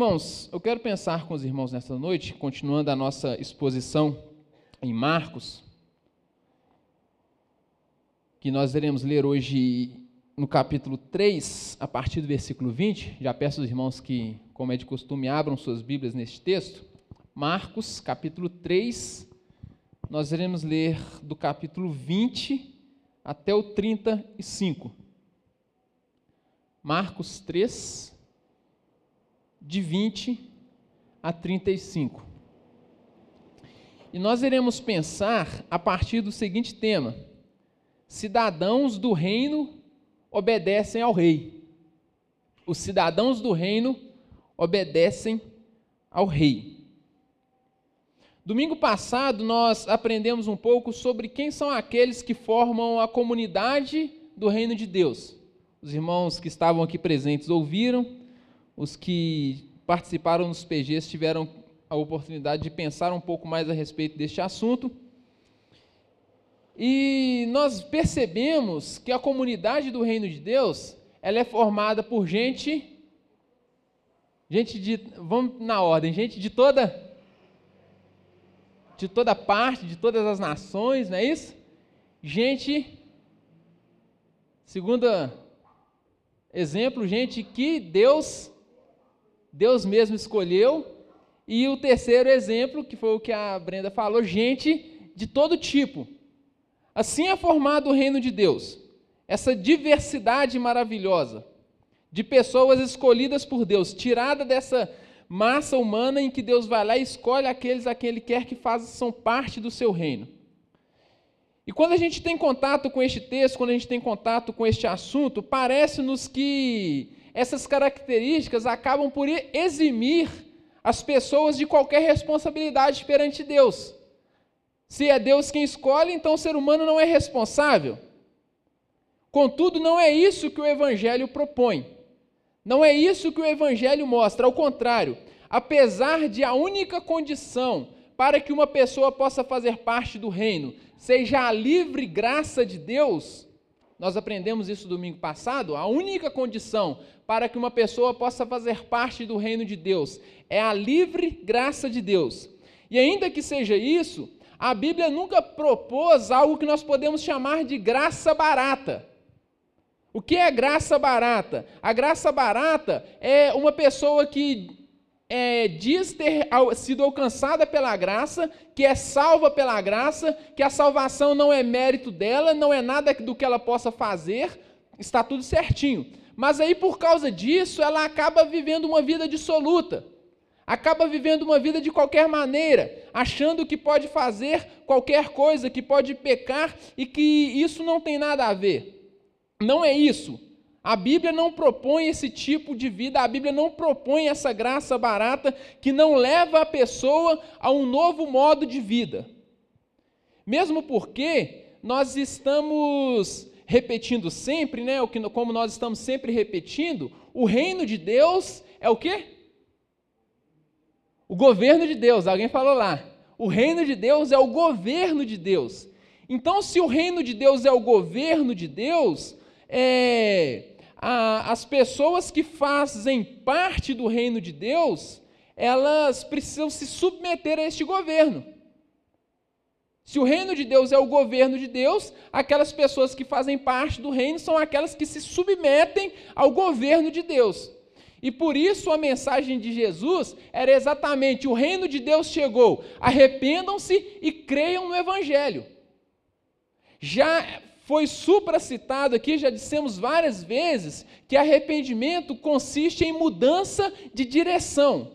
Irmãos, eu quero pensar com os irmãos nesta noite, continuando a nossa exposição em Marcos, que nós iremos ler hoje no capítulo 3, a partir do versículo 20. Já peço aos irmãos que, como é de costume, abram suas Bíblias neste texto. Marcos, capítulo 3, nós iremos ler do capítulo 20 até o 35. Marcos 3, de 20 a 35. E nós iremos pensar a partir do seguinte tema: cidadãos do reino obedecem ao rei. Os cidadãos do reino obedecem ao rei. Domingo passado nós aprendemos um pouco sobre quem são aqueles que formam a comunidade do reino de Deus. Os irmãos que estavam aqui presentes ouviram, os que participaram nos PGs tiveram a oportunidade de pensar um pouco mais a respeito deste assunto. E nós percebemos que a comunidade do reino de Deus, ela é formada por gente gente de, vamos na ordem, gente de toda de toda parte, de todas as nações, não é isso? Gente, segundo exemplo, gente que Deus, Deus mesmo escolheu. E o terceiro exemplo, que foi o que a Brenda falou, gente de todo tipo. Assim é formado o reino de Deus, essa diversidade maravilhosa de pessoas escolhidas por Deus, tirada dessa massa humana em que Deus vai lá e escolhe aqueles a quem Ele quer que façam parte do seu reino. E quando a gente tem contato com este texto, quando a gente tem contato com este assunto, parece-nos que essas características acabam por eximir as pessoas de qualquer responsabilidade perante Deus. Se é Deus quem escolhe, então o ser humano não é responsável. Contudo, não é isso que o Evangelho propõe. Não é isso que o Evangelho mostra, ao contrário, apesar de a única condição para que uma pessoa possa fazer parte do reino seja a livre graça de Deus, nós aprendemos isso domingo passado, a única condição para que uma pessoa possa fazer parte do reino de Deus é a livre graça de Deus. E ainda que seja isso, a Bíblia nunca propôs algo que nós podemos chamar de graça barata. O que é graça barata? A graça barata é uma pessoa que é, diz ter sido alcançada pela graça, que é salva pela graça, que a salvação não é mérito dela, não é nada do que ela possa fazer, está tudo certinho. Mas aí, por causa disso, ela acaba vivendo uma vida dissoluta, acaba vivendo uma vida de qualquer maneira, achando que pode fazer qualquer coisa, que pode pecar e que isso não tem nada a ver. Não é isso. A Bíblia não propõe esse tipo de vida, a Bíblia não propõe essa graça barata que não leva a pessoa a um novo modo de vida. Mesmo porque nós estamos repetindo sempre, né, como nós estamos sempre repetindo, o reino de Deus é o quê? O governo de Deus, alguém falou lá. O reino de Deus é o governo de Deus. Então, se o reino de Deus é o governo de Deus, é, as pessoas que fazem parte do reino de Deus, elas precisam se submeter a este governo. Se o reino de Deus é o governo de Deus, aquelas pessoas que fazem parte do reino são aquelas que se submetem ao governo de Deus. E por isso a mensagem de Jesus era exatamente: o reino de Deus chegou, arrependam-se e creiam no Evangelho. Já foi supracitado aqui, já dissemos várias vezes, que arrependimento consiste em mudança de direção.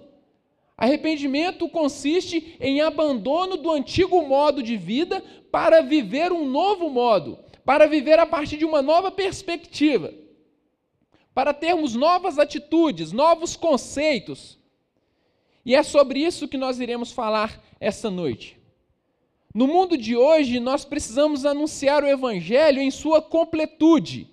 Arrependimento consiste em abandono do antigo modo de vida para viver um novo modo, para viver a partir de uma nova perspectiva, para termos novas atitudes, novos conceitos. E é sobre isso que nós iremos falar essa noite. No mundo de hoje, nós precisamos anunciar o Evangelho em sua completude.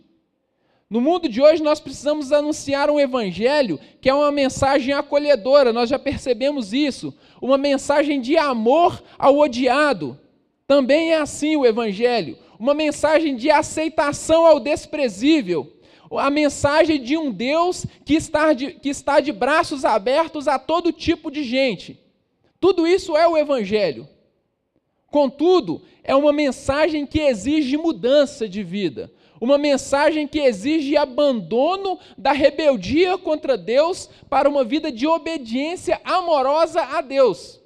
No mundo de hoje, nós precisamos anunciar um Evangelho que é uma mensagem acolhedora, nós já percebemos isso. Uma mensagem de amor ao odiado. Também é assim o Evangelho. Uma mensagem de aceitação ao desprezível. a mensagem de um Deus que está de, que está de braços abertos a todo tipo de gente. Tudo isso é o Evangelho. Contudo, é uma mensagem que exige mudança de vida, uma mensagem que exige abandono da rebeldia contra Deus para uma vida de obediência amorosa a Deus.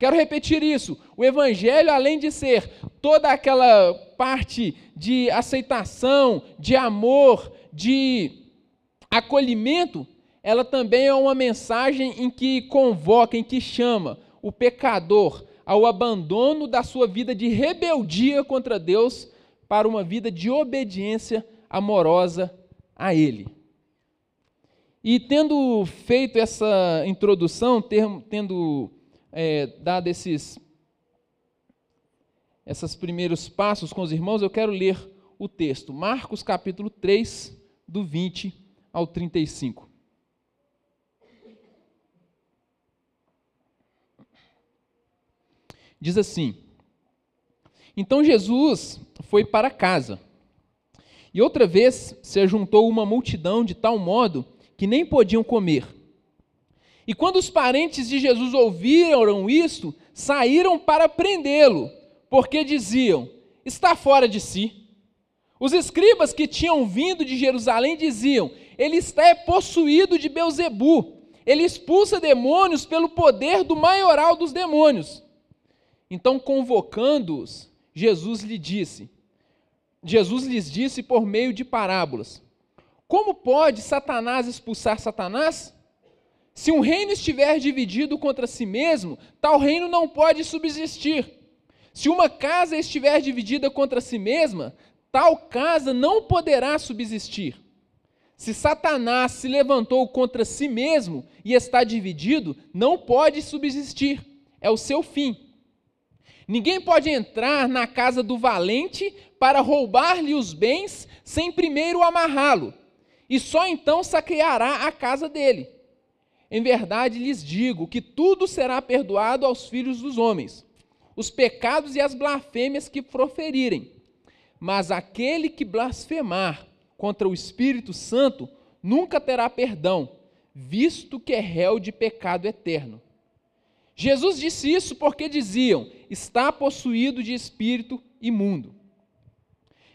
Quero repetir isso. O Evangelho, além de ser toda aquela parte de aceitação, de amor, de acolhimento, ela também é uma mensagem em que convoca, em que chama o pecador ao abandono da sua vida de rebeldia contra Deus para uma vida de obediência amorosa a Ele. E tendo feito essa introdução, tendo é, dado esses, esses primeiros passos com os irmãos, eu quero ler o texto. Marcos capítulo 3, do 20 ao 35. Diz assim: Então Jesus foi para casa. E outra vez se ajuntou uma multidão de tal modo que nem podiam comer. E quando os parentes de Jesus ouviram isto, saíram para prendê-lo, porque diziam: está fora de si. Os escribas que tinham vindo de Jerusalém diziam: ele está possuído de Beuzebu. Ele expulsa demônios pelo poder do maioral dos demônios. Então, convocando-os, Jesus lhe disse: Jesus lhes disse por meio de parábolas: Como pode Satanás expulsar Satanás? Se um reino estiver dividido contra si mesmo, tal reino não pode subsistir. Se uma casa estiver dividida contra si mesma, tal casa não poderá subsistir. Se Satanás se levantou contra si mesmo e está dividido, não pode subsistir. É o seu fim. Ninguém pode entrar na casa do valente para roubar-lhe os bens sem primeiro amarrá-lo, e só então saqueará a casa dele. Em verdade lhes digo que tudo será perdoado aos filhos dos homens, os pecados e as blasfêmias que proferirem. Mas aquele que blasfemar contra o Espírito Santo nunca terá perdão, visto que é réu de pecado eterno. Jesus disse isso porque diziam: está possuído de espírito imundo.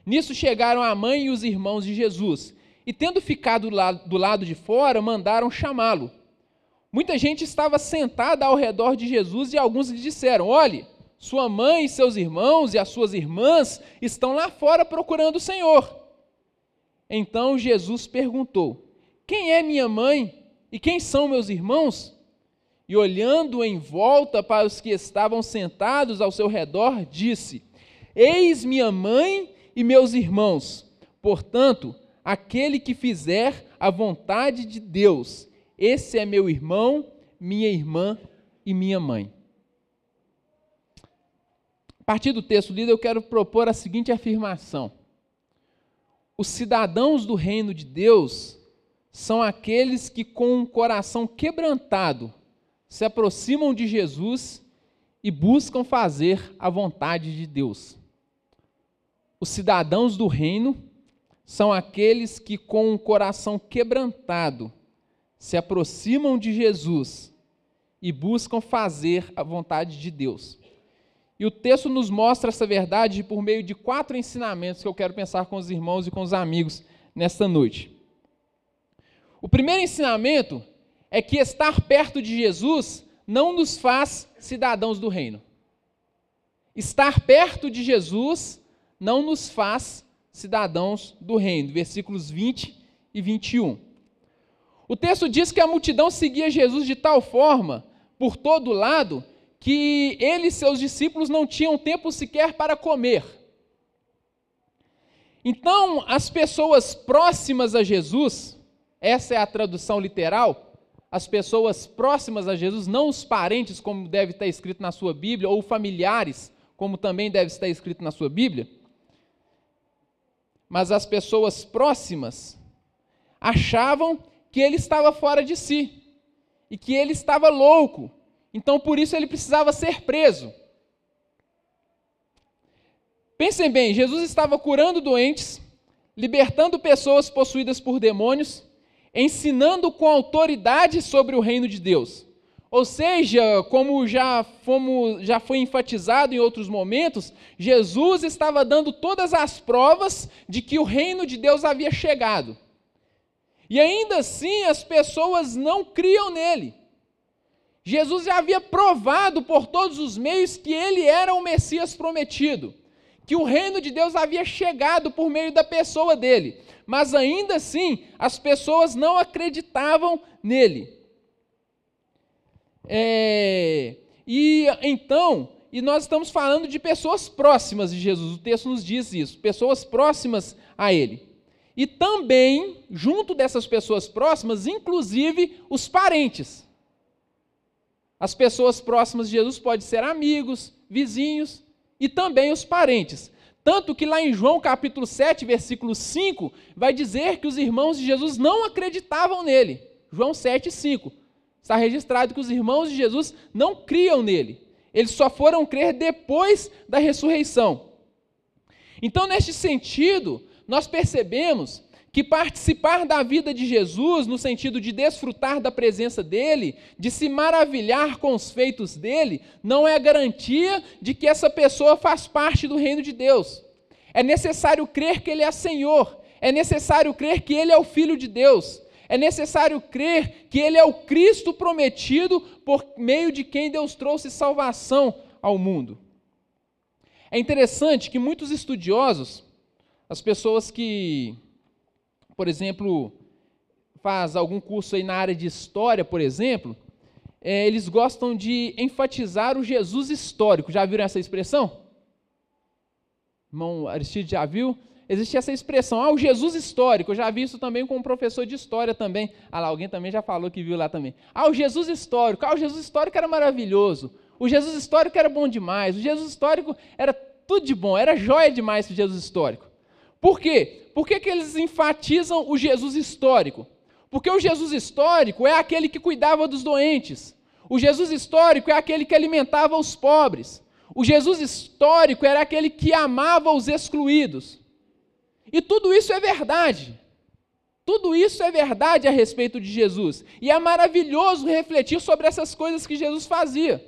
Nisso chegaram a mãe e os irmãos de Jesus, e tendo ficado do lado de fora, mandaram chamá-lo. Muita gente estava sentada ao redor de Jesus e alguns lhe disseram: Olhe, sua mãe e seus irmãos e as suas irmãs estão lá fora procurando o Senhor. Então Jesus perguntou: Quem é minha mãe e quem são meus irmãos? E olhando em volta para os que estavam sentados ao seu redor, disse: Eis minha mãe e meus irmãos. Portanto, aquele que fizer a vontade de Deus esse é meu irmão, minha irmã e minha mãe. A partir do texto lido, eu quero propor a seguinte afirmação: Os cidadãos do reino de Deus são aqueles que, com um coração quebrantado, se aproximam de Jesus e buscam fazer a vontade de Deus. Os cidadãos do reino são aqueles que, com um coração quebrantado, se aproximam de Jesus e buscam fazer a vontade de Deus. E o texto nos mostra essa verdade por meio de quatro ensinamentos que eu quero pensar com os irmãos e com os amigos nesta noite. O primeiro ensinamento é que estar perto de Jesus não nos faz cidadãos do reino. Estar perto de Jesus não nos faz cidadãos do reino. Versículos 20 e 21. O texto diz que a multidão seguia Jesus de tal forma, por todo lado, que ele e seus discípulos não tinham tempo sequer para comer. Então, as pessoas próximas a Jesus, essa é a tradução literal, as pessoas próximas a Jesus, não os parentes, como deve estar escrito na sua Bíblia, ou familiares, como também deve estar escrito na sua Bíblia, mas as pessoas próximas achavam que ele estava fora de si e que ele estava louco. Então, por isso, ele precisava ser preso. Pensem bem: Jesus estava curando doentes, libertando pessoas possuídas por demônios, ensinando com autoridade sobre o reino de Deus. Ou seja, como já, fomos, já foi enfatizado em outros momentos, Jesus estava dando todas as provas de que o reino de Deus havia chegado. E ainda assim as pessoas não criam nele. Jesus já havia provado por todos os meios que ele era o Messias prometido, que o reino de Deus havia chegado por meio da pessoa dele, mas ainda assim as pessoas não acreditavam nele. É, e então, e nós estamos falando de pessoas próximas de Jesus, o texto nos diz isso, pessoas próximas a Ele. E também, junto dessas pessoas próximas, inclusive os parentes. As pessoas próximas de Jesus podem ser amigos, vizinhos e também os parentes. Tanto que lá em João capítulo 7, versículo 5, vai dizer que os irmãos de Jesus não acreditavam nele. João 7, 5. Está registrado que os irmãos de Jesus não criam nele. Eles só foram crer depois da ressurreição. Então, neste sentido, nós percebemos que participar da vida de Jesus, no sentido de desfrutar da presença dele, de se maravilhar com os feitos dele, não é garantia de que essa pessoa faz parte do reino de Deus. É necessário crer que ele é Senhor, é necessário crer que ele é o Filho de Deus, é necessário crer que Ele é o Cristo prometido por meio de quem Deus trouxe salvação ao mundo. É interessante que muitos estudiosos, as pessoas que, por exemplo, faz algum curso aí na área de história, por exemplo, é, eles gostam de enfatizar o Jesus histórico. Já viram essa expressão? Irmão Aristide já viu? existe essa expressão, ah, o Jesus histórico. Eu já vi isso também com um professor de história também. Ah lá, alguém também já falou que viu lá também. Ah, o Jesus histórico. Ah, o Jesus histórico era maravilhoso. O Jesus histórico era bom demais. O Jesus histórico era tudo de bom, era joia demais o Jesus histórico. Por quê? Por que, que eles enfatizam o Jesus histórico? Porque o Jesus histórico é aquele que cuidava dos doentes. O Jesus histórico é aquele que alimentava os pobres. O Jesus histórico era aquele que amava os excluídos. E tudo isso é verdade. Tudo isso é verdade a respeito de Jesus. E é maravilhoso refletir sobre essas coisas que Jesus fazia.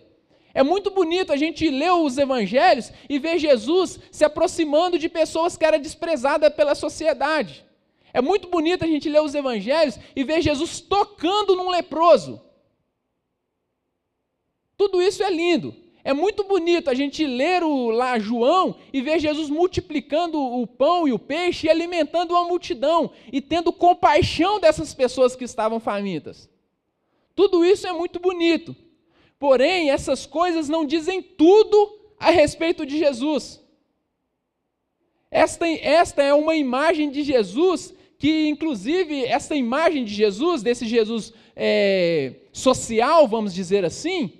É muito bonito a gente ler os evangelhos e ver Jesus se aproximando de pessoas que eram desprezadas pela sociedade. É muito bonito a gente ler os evangelhos e ver Jesus tocando num leproso. Tudo isso é lindo. É muito bonito a gente ler o, lá João e ver Jesus multiplicando o pão e o peixe e alimentando uma multidão e tendo compaixão dessas pessoas que estavam famintas. Tudo isso é muito bonito. Porém, essas coisas não dizem tudo a respeito de Jesus. Esta, esta é uma imagem de Jesus que, inclusive, essa imagem de Jesus, desse Jesus é, social, vamos dizer assim,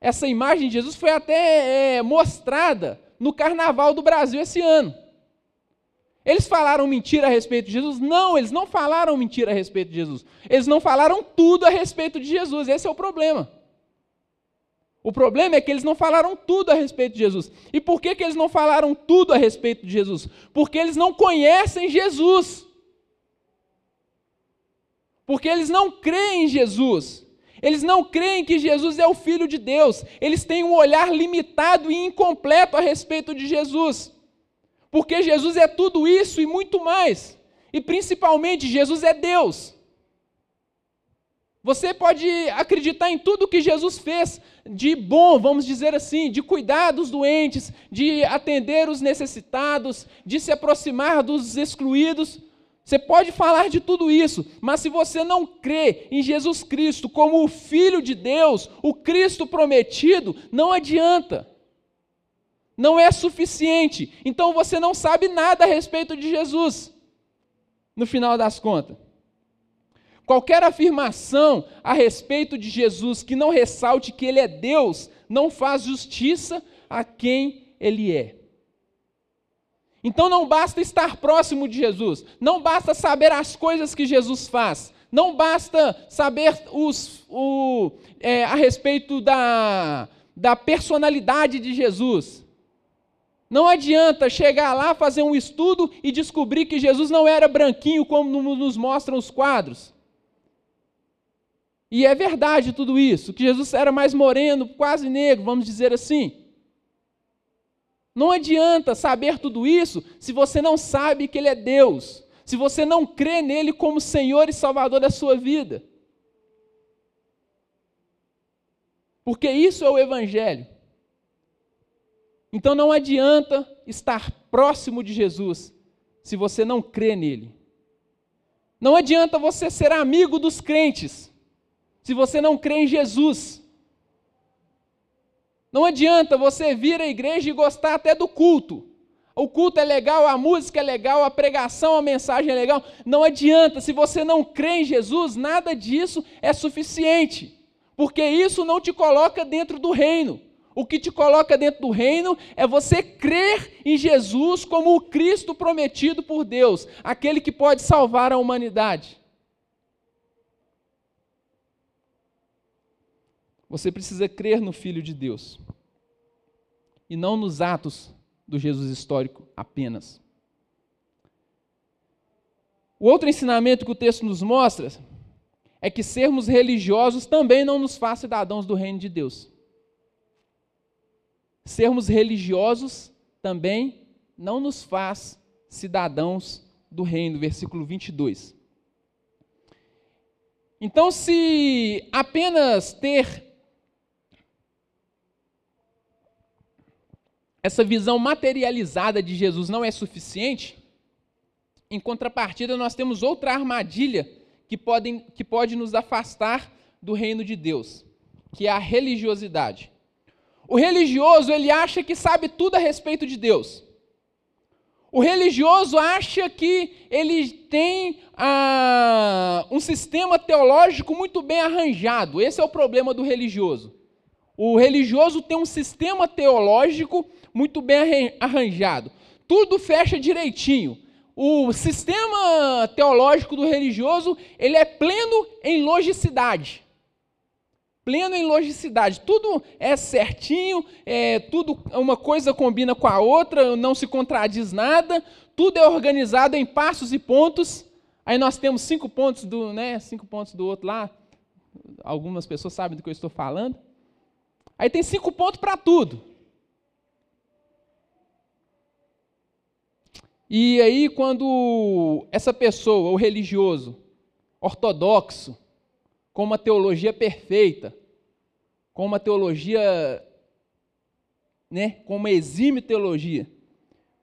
essa imagem de Jesus foi até é, mostrada no Carnaval do Brasil esse ano. Eles falaram mentira a respeito de Jesus? Não, eles não falaram mentira a respeito de Jesus. Eles não falaram tudo a respeito de Jesus. Esse é o problema. O problema é que eles não falaram tudo a respeito de Jesus. E por que, que eles não falaram tudo a respeito de Jesus? Porque eles não conhecem Jesus. Porque eles não creem em Jesus. Eles não creem que Jesus é o Filho de Deus. Eles têm um olhar limitado e incompleto a respeito de Jesus. Porque Jesus é tudo isso e muito mais. E principalmente, Jesus é Deus. Você pode acreditar em tudo que Jesus fez de bom, vamos dizer assim, de cuidar dos doentes, de atender os necessitados, de se aproximar dos excluídos. Você pode falar de tudo isso, mas se você não crê em Jesus Cristo como o Filho de Deus, o Cristo prometido, não adianta. Não é suficiente. Então você não sabe nada a respeito de Jesus, no final das contas. Qualquer afirmação a respeito de Jesus que não ressalte que Ele é Deus, não faz justiça a quem Ele é. Então não basta estar próximo de Jesus, não basta saber as coisas que Jesus faz, não basta saber os, o, é, a respeito da, da personalidade de Jesus. Não adianta chegar lá, fazer um estudo e descobrir que Jesus não era branquinho como nos mostram os quadros. E é verdade tudo isso, que Jesus era mais moreno, quase negro, vamos dizer assim. Não adianta saber tudo isso se você não sabe que Ele é Deus, se você não crê nele como Senhor e Salvador da sua vida. Porque isso é o Evangelho. Então não adianta estar próximo de Jesus se você não crê nele. Não adianta você ser amigo dos crentes se você não crê em Jesus. Não adianta você vir à igreja e gostar até do culto. O culto é legal, a música é legal, a pregação, a mensagem é legal. Não adianta, se você não crê em Jesus, nada disso é suficiente, porque isso não te coloca dentro do reino. O que te coloca dentro do reino é você crer em Jesus como o Cristo prometido por Deus, aquele que pode salvar a humanidade. Você precisa crer no Filho de Deus e não nos atos do Jesus histórico apenas. O outro ensinamento que o texto nos mostra é que sermos religiosos também não nos faz cidadãos do reino de Deus sermos religiosos também não nos faz cidadãos do reino, versículo 22. Então, se apenas ter essa visão materializada de Jesus não é suficiente, em contrapartida, nós temos outra armadilha que pode, que pode nos afastar do reino de Deus, que é a religiosidade. O religioso, ele acha que sabe tudo a respeito de Deus. O religioso acha que ele tem ah, um sistema teológico muito bem arranjado. Esse é o problema do religioso. O religioso tem um sistema teológico muito bem arranjado. Tudo fecha direitinho. O sistema teológico do religioso, ele é pleno em logicidade pleno em logicidade. Tudo é certinho, é, tudo uma coisa combina com a outra, não se contradiz nada, tudo é organizado em passos e pontos. Aí nós temos cinco pontos do, né, cinco pontos do outro lá. Algumas pessoas sabem do que eu estou falando. Aí tem cinco pontos para tudo. E aí, quando essa pessoa, o religioso, ortodoxo, com uma teologia perfeita, com uma teologia, né, com uma exímia teologia,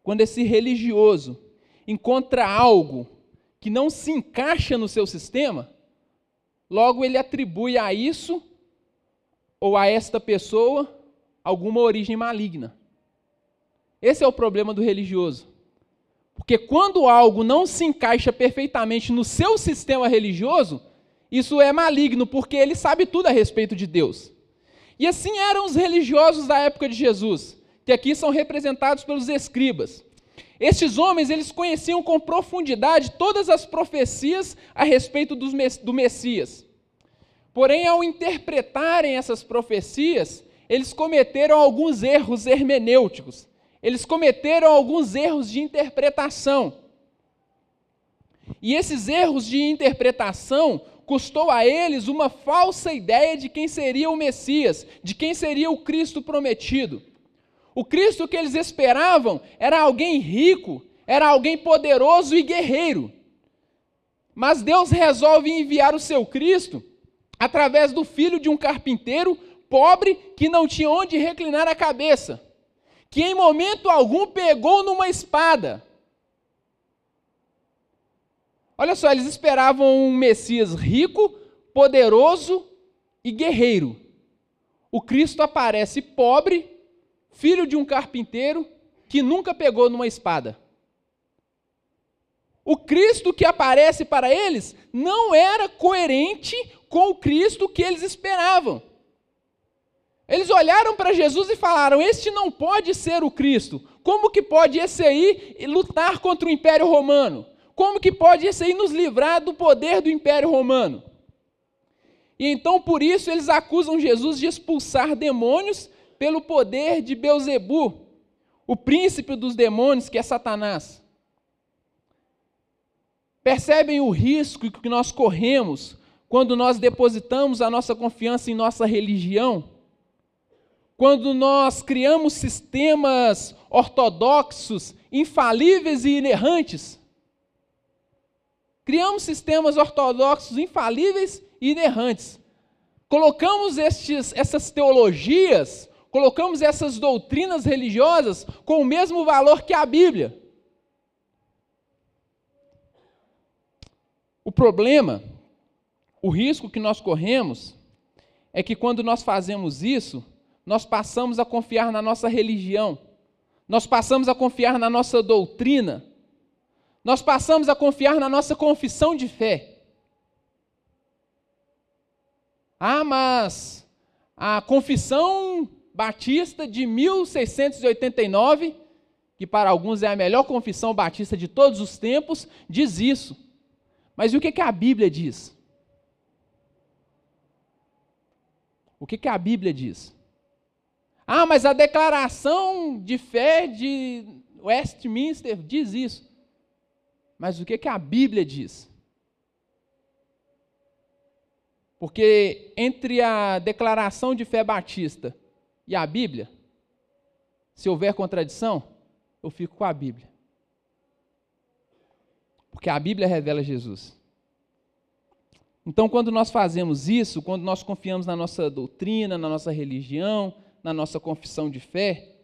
quando esse religioso encontra algo que não se encaixa no seu sistema, logo ele atribui a isso ou a esta pessoa alguma origem maligna. Esse é o problema do religioso. Porque quando algo não se encaixa perfeitamente no seu sistema religioso, isso é maligno, porque ele sabe tudo a respeito de Deus. E assim eram os religiosos da época de Jesus, que aqui são representados pelos escribas. Estes homens, eles conheciam com profundidade todas as profecias a respeito do Messias. Porém, ao interpretarem essas profecias, eles cometeram alguns erros hermenêuticos. Eles cometeram alguns erros de interpretação. E esses erros de interpretação custou a eles uma falsa ideia de quem seria o Messias, de quem seria o Cristo prometido. O Cristo que eles esperavam era alguém rico, era alguém poderoso e guerreiro. Mas Deus resolve enviar o seu Cristo através do filho de um carpinteiro pobre que não tinha onde reclinar a cabeça, que em momento algum pegou numa espada Olha só, eles esperavam um Messias rico, poderoso e guerreiro. O Cristo aparece pobre, filho de um carpinteiro que nunca pegou numa espada. O Cristo que aparece para eles não era coerente com o Cristo que eles esperavam. Eles olharam para Jesus e falaram: Este não pode ser o Cristo. Como que pode esse aí lutar contra o Império Romano? Como que pode esse aí nos livrar do poder do Império Romano? E então por isso eles acusam Jesus de expulsar demônios pelo poder de Beuzebu, o príncipe dos demônios, que é Satanás. Percebem o risco que nós corremos quando nós depositamos a nossa confiança em nossa religião? Quando nós criamos sistemas ortodoxos, infalíveis e inerrantes? Criamos sistemas ortodoxos infalíveis e inerrantes. Colocamos estes, essas teologias, colocamos essas doutrinas religiosas com o mesmo valor que a Bíblia. O problema, o risco que nós corremos, é que quando nós fazemos isso, nós passamos a confiar na nossa religião, nós passamos a confiar na nossa doutrina, nós passamos a confiar na nossa confissão de fé. Ah, mas a confissão batista de 1689, que para alguns é a melhor confissão batista de todos os tempos, diz isso. Mas e o que, que a Bíblia diz? O que, que a Bíblia diz? Ah, mas a declaração de fé de Westminster diz isso. Mas o que, que a Bíblia diz? Porque entre a declaração de fé batista e a Bíblia, se houver contradição, eu fico com a Bíblia. Porque a Bíblia revela Jesus. Então, quando nós fazemos isso, quando nós confiamos na nossa doutrina, na nossa religião, na nossa confissão de fé,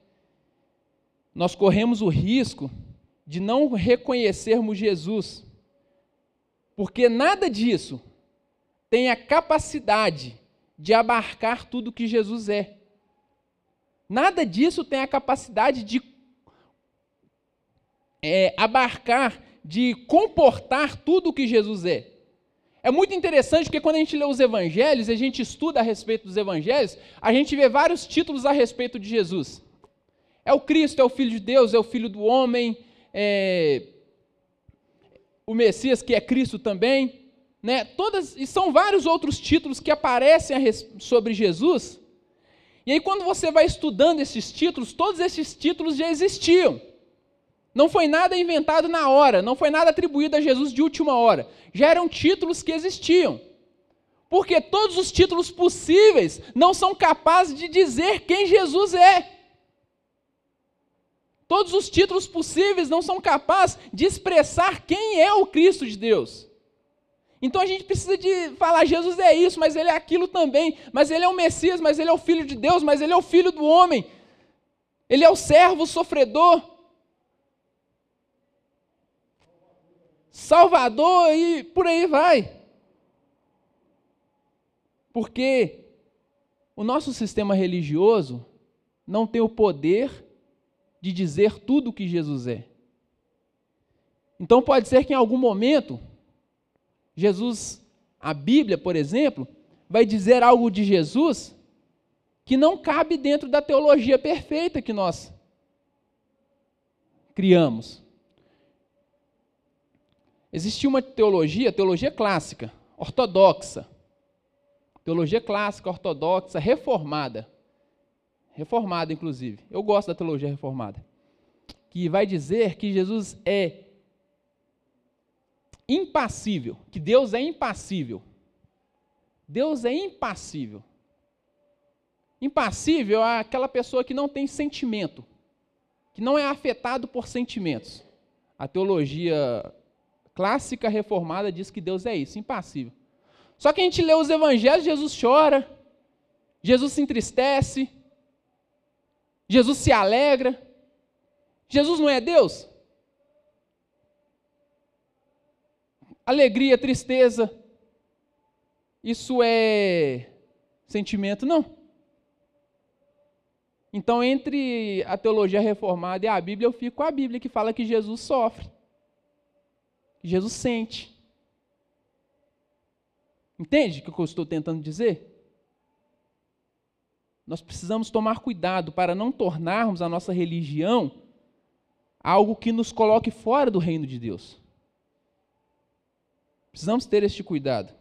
nós corremos o risco de não reconhecermos Jesus. Porque nada disso tem a capacidade de abarcar tudo que Jesus é. Nada disso tem a capacidade de é, abarcar de comportar tudo o que Jesus é. É muito interessante porque quando a gente lê os evangelhos, a gente estuda a respeito dos evangelhos, a gente vê vários títulos a respeito de Jesus. É o Cristo, é o Filho de Deus, é o Filho do Homem, é o Messias que é Cristo também, né? Todas e são vários outros títulos que aparecem sobre Jesus. E aí quando você vai estudando esses títulos, todos esses títulos já existiam. Não foi nada inventado na hora, não foi nada atribuído a Jesus de última hora. Já eram títulos que existiam. Porque todos os títulos possíveis não são capazes de dizer quem Jesus é. Todos os títulos possíveis não são capazes de expressar quem é o Cristo de Deus. Então a gente precisa de falar, Jesus é isso, mas ele é aquilo também, mas ele é o Messias, mas ele é o Filho de Deus, mas ele é o Filho do homem. Ele é o servo sofredor. Salvador e por aí vai. Porque o nosso sistema religioso não tem o poder de dizer tudo o que Jesus é. Então pode ser que em algum momento, Jesus, a Bíblia, por exemplo, vai dizer algo de Jesus que não cabe dentro da teologia perfeita que nós criamos. Existia uma teologia, teologia clássica, ortodoxa. Teologia clássica, ortodoxa, reformada. Reformada, inclusive. Eu gosto da teologia reformada. Que vai dizer que Jesus é impassível, que Deus é impassível. Deus é impassível. Impassível é aquela pessoa que não tem sentimento, que não é afetado por sentimentos. A teologia clássica reformada diz que Deus é isso, impassível. Só que a gente lê os evangelhos, Jesus chora, Jesus se entristece, Jesus se alegra. Jesus não é Deus? Alegria, tristeza, isso é sentimento? Não. Então, entre a teologia reformada e a Bíblia, eu fico com a Bíblia que fala que Jesus sofre. Jesus sente. Entende o que eu estou tentando dizer? Nós precisamos tomar cuidado para não tornarmos a nossa religião algo que nos coloque fora do reino de Deus. Precisamos ter este cuidado.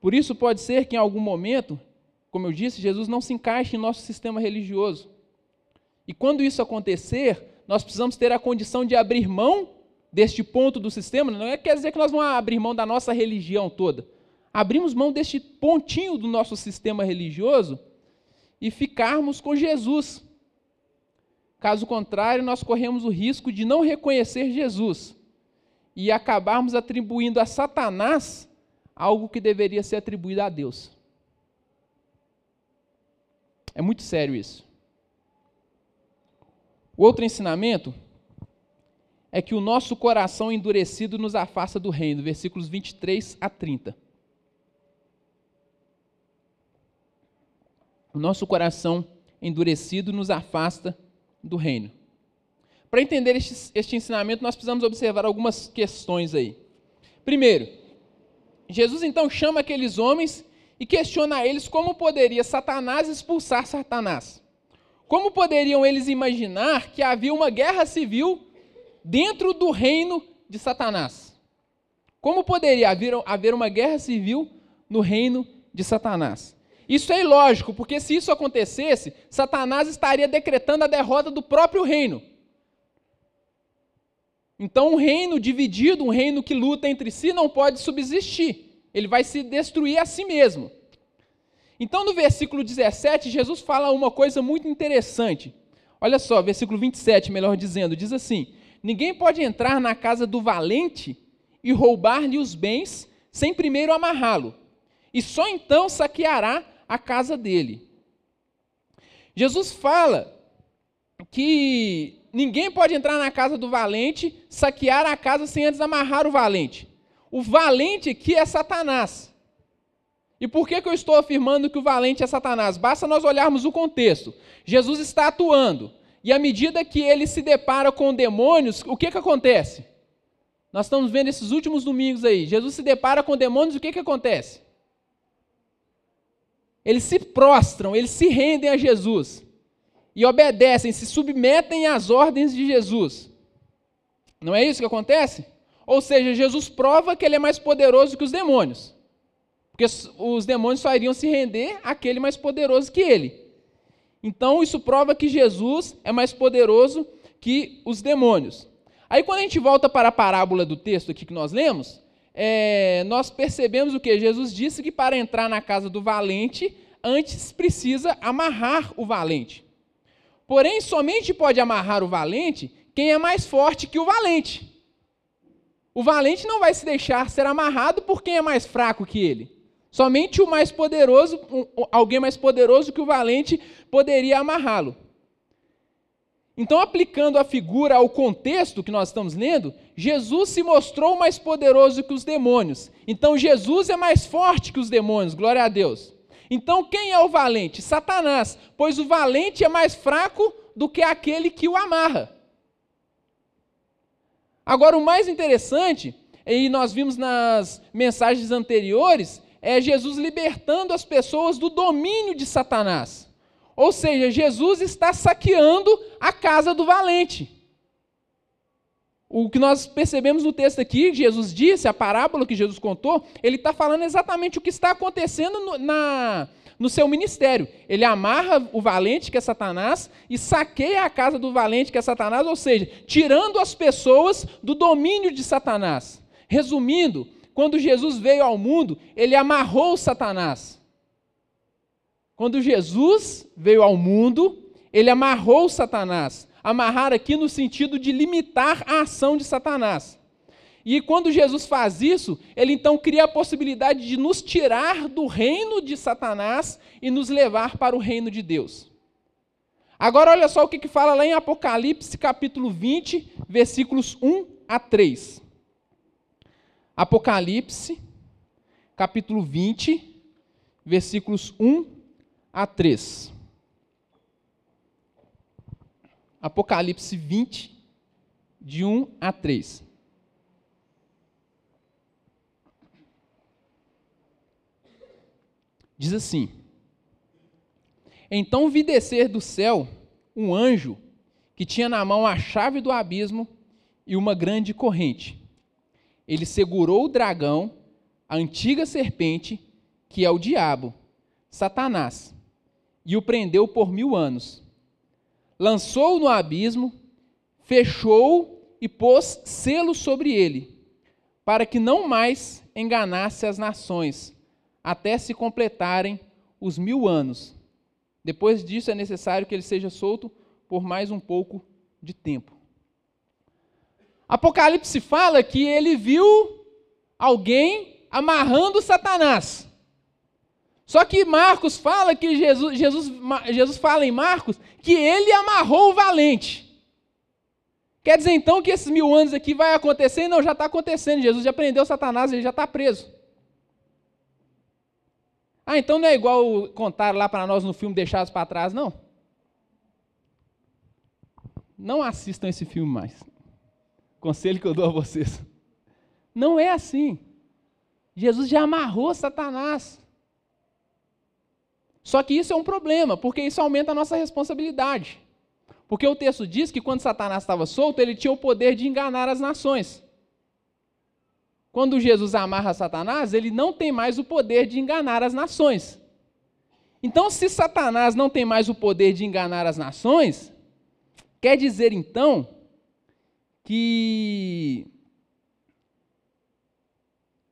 Por isso, pode ser que em algum momento, como eu disse, Jesus não se encaixe em nosso sistema religioso. E quando isso acontecer, nós precisamos ter a condição de abrir mão deste ponto do sistema. Não é quer dizer que nós vamos abrir mão da nossa religião toda. Abrimos mão deste pontinho do nosso sistema religioso e ficarmos com Jesus. Caso contrário, nós corremos o risco de não reconhecer Jesus e acabarmos atribuindo a Satanás algo que deveria ser atribuído a Deus. É muito sério isso. O outro ensinamento é que o nosso coração endurecido nos afasta do reino, versículos 23 a 30. O nosso coração endurecido nos afasta do reino. Para entender este, este ensinamento, nós precisamos observar algumas questões aí. Primeiro, Jesus então chama aqueles homens e questiona a eles como poderia Satanás expulsar Satanás. Como poderiam eles imaginar que havia uma guerra civil dentro do reino de Satanás? Como poderia haver, haver uma guerra civil no reino de Satanás? Isso é ilógico, porque se isso acontecesse, Satanás estaria decretando a derrota do próprio reino. Então, um reino dividido, um reino que luta entre si, não pode subsistir. Ele vai se destruir a si mesmo. Então, no versículo 17, Jesus fala uma coisa muito interessante. Olha só, versículo 27, melhor dizendo, diz assim: Ninguém pode entrar na casa do valente e roubar-lhe os bens sem primeiro amarrá-lo, e só então saqueará a casa dele. Jesus fala que ninguém pode entrar na casa do valente, saquear a casa sem antes amarrar o valente. O valente aqui é Satanás. E por que, que eu estou afirmando que o valente é Satanás? Basta nós olharmos o contexto. Jesus está atuando. E à medida que ele se depara com demônios, o que, que acontece? Nós estamos vendo esses últimos domingos aí. Jesus se depara com demônios, o que, que acontece? Eles se prostram, eles se rendem a Jesus e obedecem, se submetem às ordens de Jesus. Não é isso que acontece? Ou seja, Jesus prova que ele é mais poderoso que os demônios. Porque os demônios só iriam se render àquele mais poderoso que ele. Então, isso prova que Jesus é mais poderoso que os demônios. Aí, quando a gente volta para a parábola do texto aqui que nós lemos, é, nós percebemos o que? Jesus disse que para entrar na casa do valente, antes precisa amarrar o valente. Porém, somente pode amarrar o valente quem é mais forte que o valente. O valente não vai se deixar ser amarrado por quem é mais fraco que ele. Somente o mais poderoso, alguém mais poderoso que o valente, poderia amarrá-lo. Então, aplicando a figura ao contexto que nós estamos lendo, Jesus se mostrou mais poderoso que os demônios. Então, Jesus é mais forte que os demônios, glória a Deus. Então, quem é o valente? Satanás, pois o valente é mais fraco do que aquele que o amarra. Agora, o mais interessante, e nós vimos nas mensagens anteriores, é Jesus libertando as pessoas do domínio de Satanás. Ou seja, Jesus está saqueando a casa do valente. O que nós percebemos no texto aqui, Jesus disse, a parábola que Jesus contou, ele está falando exatamente o que está acontecendo no, na, no seu ministério. Ele amarra o valente, que é Satanás, e saqueia a casa do valente, que é Satanás, ou seja, tirando as pessoas do domínio de Satanás. Resumindo, quando Jesus veio ao mundo, ele amarrou Satanás. Quando Jesus veio ao mundo, ele amarrou Satanás. Amarrar aqui no sentido de limitar a ação de Satanás. E quando Jesus faz isso, ele então cria a possibilidade de nos tirar do reino de Satanás e nos levar para o reino de Deus. Agora, olha só o que, que fala lá em Apocalipse, capítulo 20, versículos 1 a 3. Apocalipse, capítulo 20, versículos 1 a 3. Apocalipse 20, de 1 a 3. Diz assim: Então vi descer do céu um anjo que tinha na mão a chave do abismo e uma grande corrente. Ele segurou o dragão, a antiga serpente, que é o diabo, Satanás, e o prendeu por mil anos. lançou no abismo, fechou e pôs selo sobre ele, para que não mais enganasse as nações, até se completarem os mil anos. Depois disso é necessário que ele seja solto por mais um pouco de tempo. Apocalipse fala que ele viu alguém amarrando Satanás. Só que Marcos fala que Jesus, Jesus, Jesus fala em Marcos que ele amarrou o valente. Quer dizer então que esses mil anos aqui vai acontecer? Não, já está acontecendo. Jesus já prendeu Satanás, ele já está preso. Ah, então não é igual contar lá para nós no filme Deixados para Trás, não? Não assistam esse filme mais. Conselho que eu dou a vocês. Não é assim. Jesus já amarrou Satanás. Só que isso é um problema, porque isso aumenta a nossa responsabilidade. Porque o texto diz que quando Satanás estava solto, ele tinha o poder de enganar as nações. Quando Jesus amarra Satanás, ele não tem mais o poder de enganar as nações. Então, se Satanás não tem mais o poder de enganar as nações, quer dizer então que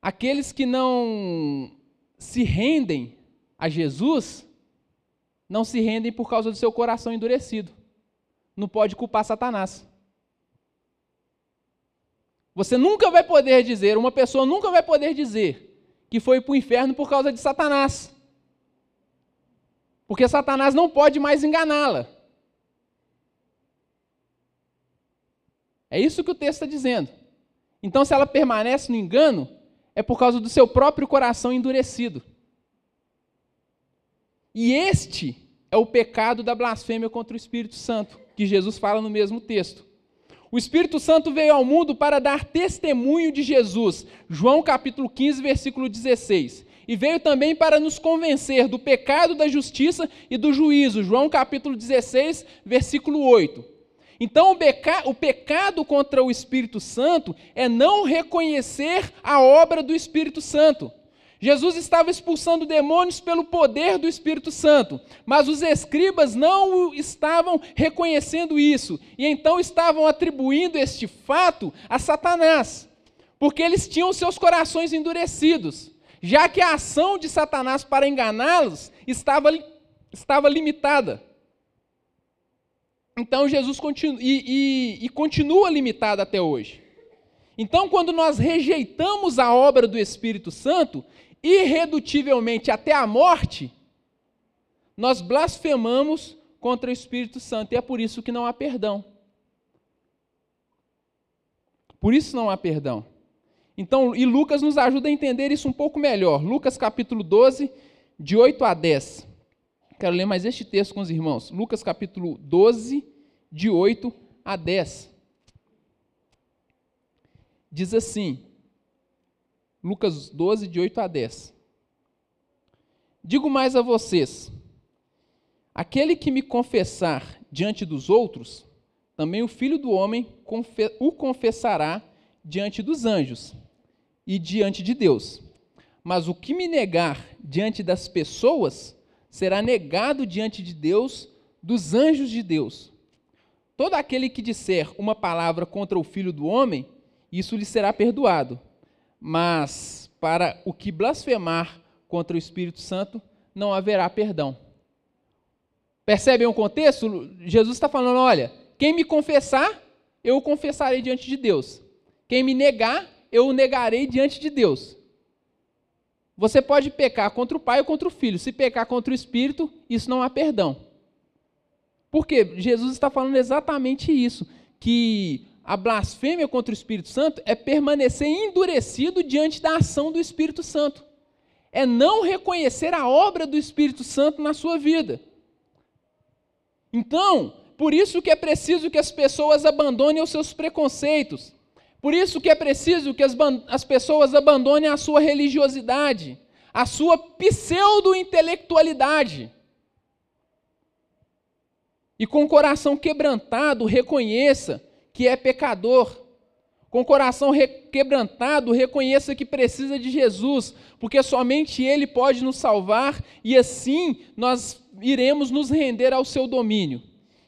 aqueles que não se rendem a Jesus não se rendem por causa do seu coração endurecido. Não pode culpar Satanás. Você nunca vai poder dizer, uma pessoa nunca vai poder dizer que foi para o inferno por causa de Satanás. Porque Satanás não pode mais enganá-la. É isso que o texto está dizendo. Então, se ela permanece no engano, é por causa do seu próprio coração endurecido. E este é o pecado da blasfêmia contra o Espírito Santo, que Jesus fala no mesmo texto. O Espírito Santo veio ao mundo para dar testemunho de Jesus, João capítulo 15, versículo 16. E veio também para nos convencer do pecado, da justiça e do juízo, João capítulo 16, versículo 8. Então, o, peca o pecado contra o Espírito Santo é não reconhecer a obra do Espírito Santo. Jesus estava expulsando demônios pelo poder do Espírito Santo, mas os escribas não estavam reconhecendo isso, e então estavam atribuindo este fato a Satanás, porque eles tinham seus corações endurecidos, já que a ação de Satanás para enganá-los estava, estava limitada. Então Jesus continua, e, e, e continua limitada até hoje. Então, quando nós rejeitamos a obra do Espírito Santo, irredutivelmente até a morte, nós blasfemamos contra o Espírito Santo. E é por isso que não há perdão. Por isso não há perdão. Então, e Lucas nos ajuda a entender isso um pouco melhor. Lucas capítulo 12, de 8 a 10. Quero ler mais este texto com os irmãos. Lucas capítulo 12, de 8 a 10. Diz assim: Lucas 12, de 8 a 10. Digo mais a vocês: aquele que me confessar diante dos outros, também o filho do homem o confessará diante dos anjos e diante de Deus. Mas o que me negar diante das pessoas, será negado diante de Deus, dos anjos de Deus. Todo aquele que disser uma palavra contra o filho do homem, isso lhe será perdoado mas para o que blasfemar contra o Espírito Santo não haverá perdão. Percebem o contexto? Jesus está falando: olha, quem me confessar, eu o confessarei diante de Deus. Quem me negar, eu o negarei diante de Deus. Você pode pecar contra o pai ou contra o filho. Se pecar contra o espírito, isso não há perdão. Por quê? Jesus está falando exatamente isso, que a blasfêmia contra o Espírito Santo é permanecer endurecido diante da ação do Espírito Santo. É não reconhecer a obra do Espírito Santo na sua vida. Então, por isso que é preciso que as pessoas abandonem os seus preconceitos. Por isso que é preciso que as, as pessoas abandonem a sua religiosidade, a sua pseudo-intelectualidade. E com o coração quebrantado, reconheça que é pecador. Com o coração quebrantado, reconheça que precisa de Jesus, porque somente Ele pode nos salvar e assim nós iremos nos render ao seu domínio.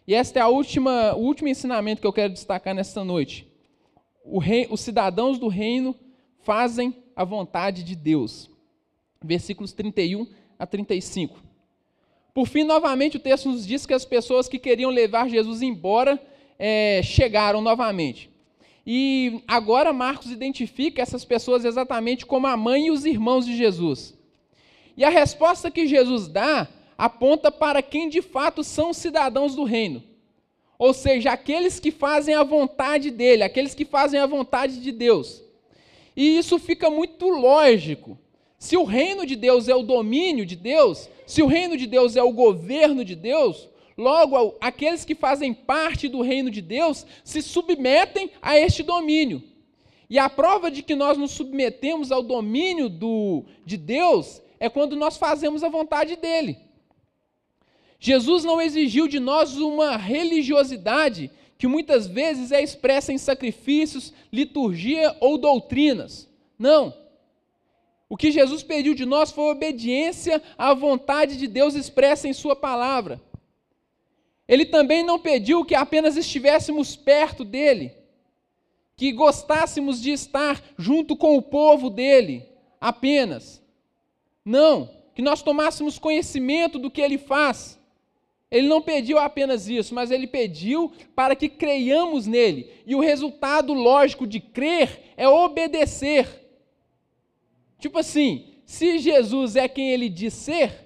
E este é a última, o último ensinamento que eu quero destacar nesta noite. Rei, os cidadãos do reino fazem a vontade de Deus. Versículos 31 a 35. Por fim, novamente, o texto nos diz que as pessoas que queriam levar Jesus embora é, chegaram novamente. E agora Marcos identifica essas pessoas exatamente como a mãe e os irmãos de Jesus. E a resposta que Jesus dá aponta para quem de fato são cidadãos do reino. Ou seja, aqueles que fazem a vontade dele, aqueles que fazem a vontade de Deus. E isso fica muito lógico. Se o reino de Deus é o domínio de Deus, se o reino de Deus é o governo de Deus, logo aqueles que fazem parte do reino de Deus se submetem a este domínio. E a prova de que nós nos submetemos ao domínio do, de Deus é quando nós fazemos a vontade dele. Jesus não exigiu de nós uma religiosidade que muitas vezes é expressa em sacrifícios, liturgia ou doutrinas. Não. O que Jesus pediu de nós foi obediência à vontade de Deus expressa em Sua palavra. Ele também não pediu que apenas estivéssemos perto dele, que gostássemos de estar junto com o povo dele, apenas. Não, que nós tomássemos conhecimento do que ele faz. Ele não pediu apenas isso, mas ele pediu para que creiamos nele. E o resultado lógico de crer é obedecer. Tipo assim, se Jesus é quem ele diz ser,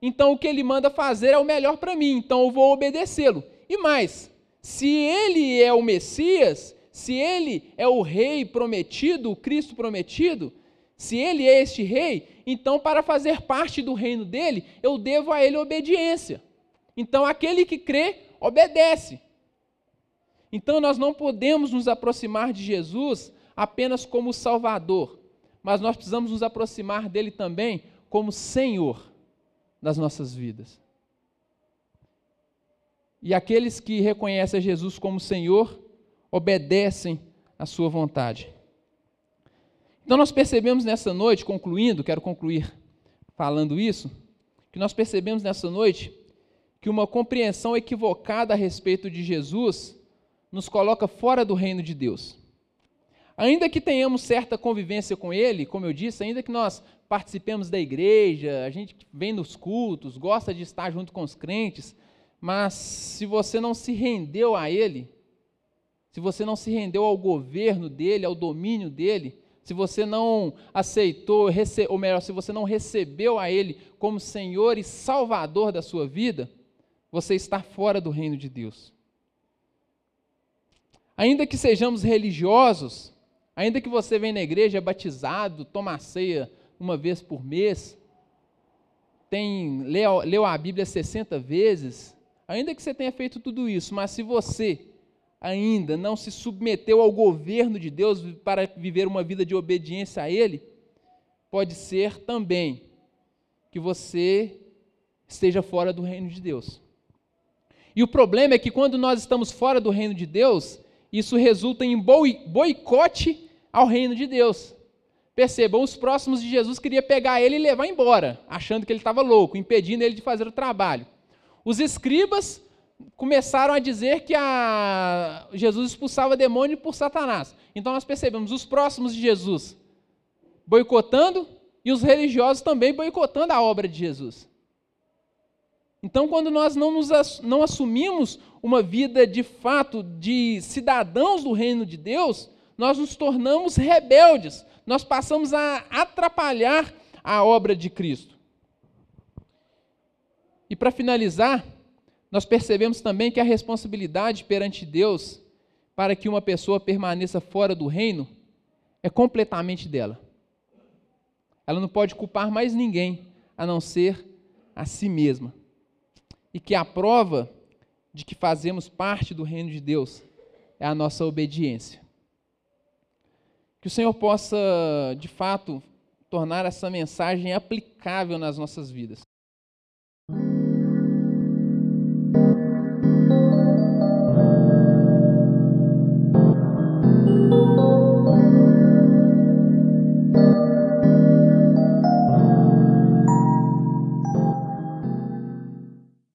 então o que ele manda fazer é o melhor para mim, então eu vou obedecê-lo. E mais, se ele é o Messias, se ele é o rei prometido, o Cristo prometido, se ele é este rei, então para fazer parte do reino dele, eu devo a ele obediência. Então aquele que crê, obedece. Então nós não podemos nos aproximar de Jesus apenas como Salvador mas nós precisamos nos aproximar dele também como Senhor das nossas vidas. E aqueles que reconhecem Jesus como Senhor, obedecem à sua vontade. Então nós percebemos nessa noite, concluindo, quero concluir falando isso, que nós percebemos nessa noite que uma compreensão equivocada a respeito de Jesus nos coloca fora do reino de Deus. Ainda que tenhamos certa convivência com Ele, como eu disse, ainda que nós participemos da igreja, a gente vem nos cultos, gosta de estar junto com os crentes, mas se você não se rendeu a Ele, se você não se rendeu ao governo dele, ao domínio dele, se você não aceitou, ou melhor, se você não recebeu a Ele como Senhor e Salvador da sua vida, você está fora do reino de Deus. Ainda que sejamos religiosos, Ainda que você venha na igreja, batizado, toma ceia uma vez por mês, tem, leu, leu a Bíblia 60 vezes, ainda que você tenha feito tudo isso, mas se você ainda não se submeteu ao governo de Deus para viver uma vida de obediência a Ele, pode ser também que você esteja fora do reino de Deus. E o problema é que quando nós estamos fora do reino de Deus, isso resulta em boicote ao reino de Deus. Percebam, os próximos de Jesus queriam pegar ele e levar embora, achando que ele estava louco, impedindo ele de fazer o trabalho. Os escribas começaram a dizer que a... Jesus expulsava demônio por Satanás. Então nós percebemos os próximos de Jesus boicotando e os religiosos também boicotando a obra de Jesus. Então, quando nós não, nos, não assumimos uma vida de fato de cidadãos do reino de Deus, nós nos tornamos rebeldes, nós passamos a atrapalhar a obra de Cristo. E para finalizar, nós percebemos também que a responsabilidade perante Deus para que uma pessoa permaneça fora do reino é completamente dela. Ela não pode culpar mais ninguém a não ser a si mesma. E que a prova de que fazemos parte do reino de Deus é a nossa obediência. Que o Senhor possa, de fato, tornar essa mensagem aplicável nas nossas vidas.